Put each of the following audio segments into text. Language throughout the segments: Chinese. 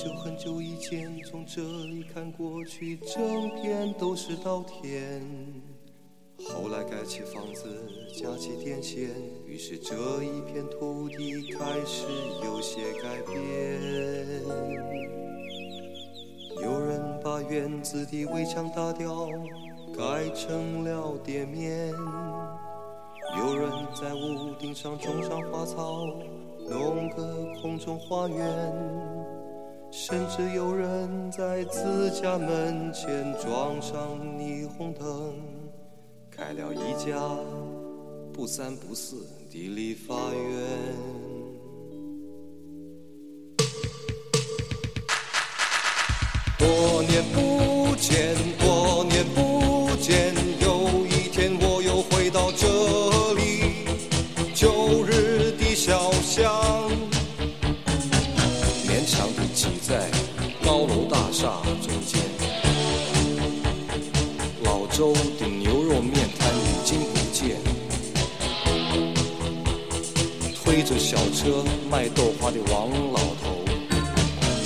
很久很久以前，从这里看过去，整片都是稻田。后来盖起房子，架起电线，于是这一片土地开始有些改变。有人把院子的围墙打掉，改成了店面；有人在屋顶上种上花草，弄个空中花园；甚至有人在自家门前装上霓虹灯，开了一家不三不四的理发院。多年不见，勉强地挤在高楼大厦中间。老周的牛肉面摊已经不见，推着小车卖豆花的王老头，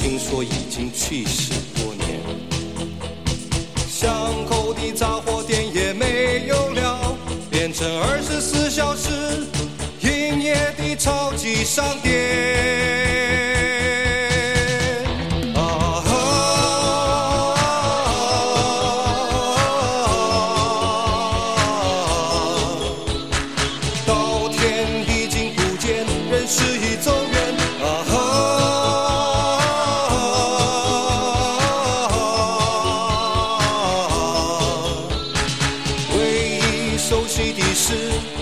听说已经去世多年。巷口的杂货店也没有了，变成二十四小时营业的超级商店。自己的事。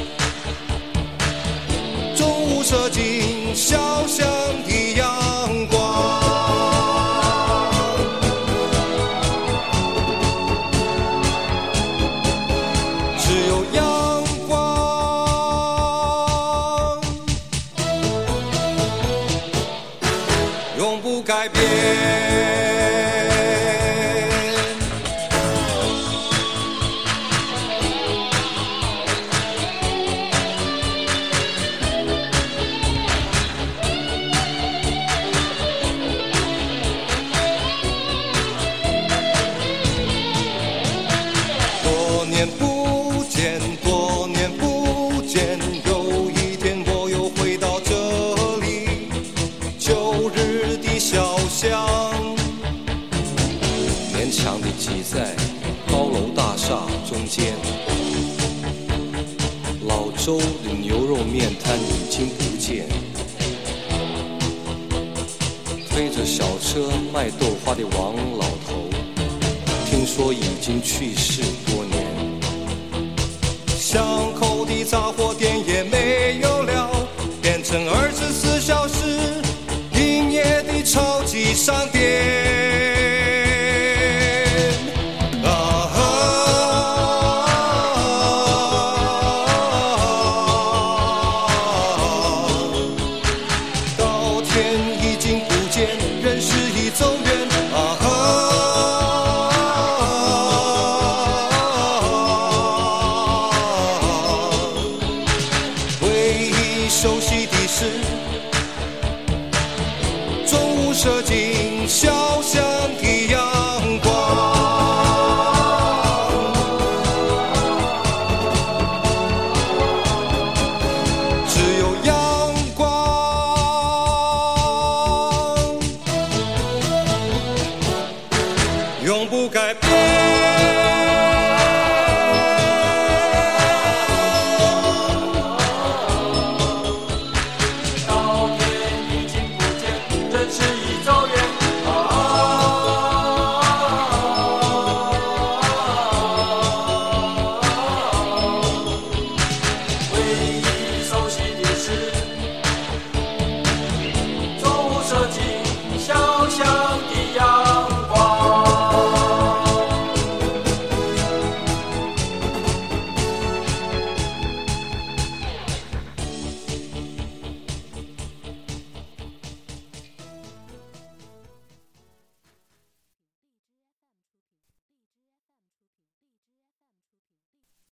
强地挤在高楼大厦中间，老周的牛肉面摊已经不见，推着小车卖豆花的王老头，听说已经去世多年。巷口的杂货店也没有了，变成二十四小时营业的超级商店。射进小巷的阳光。只有阳光，永不改变。是。way.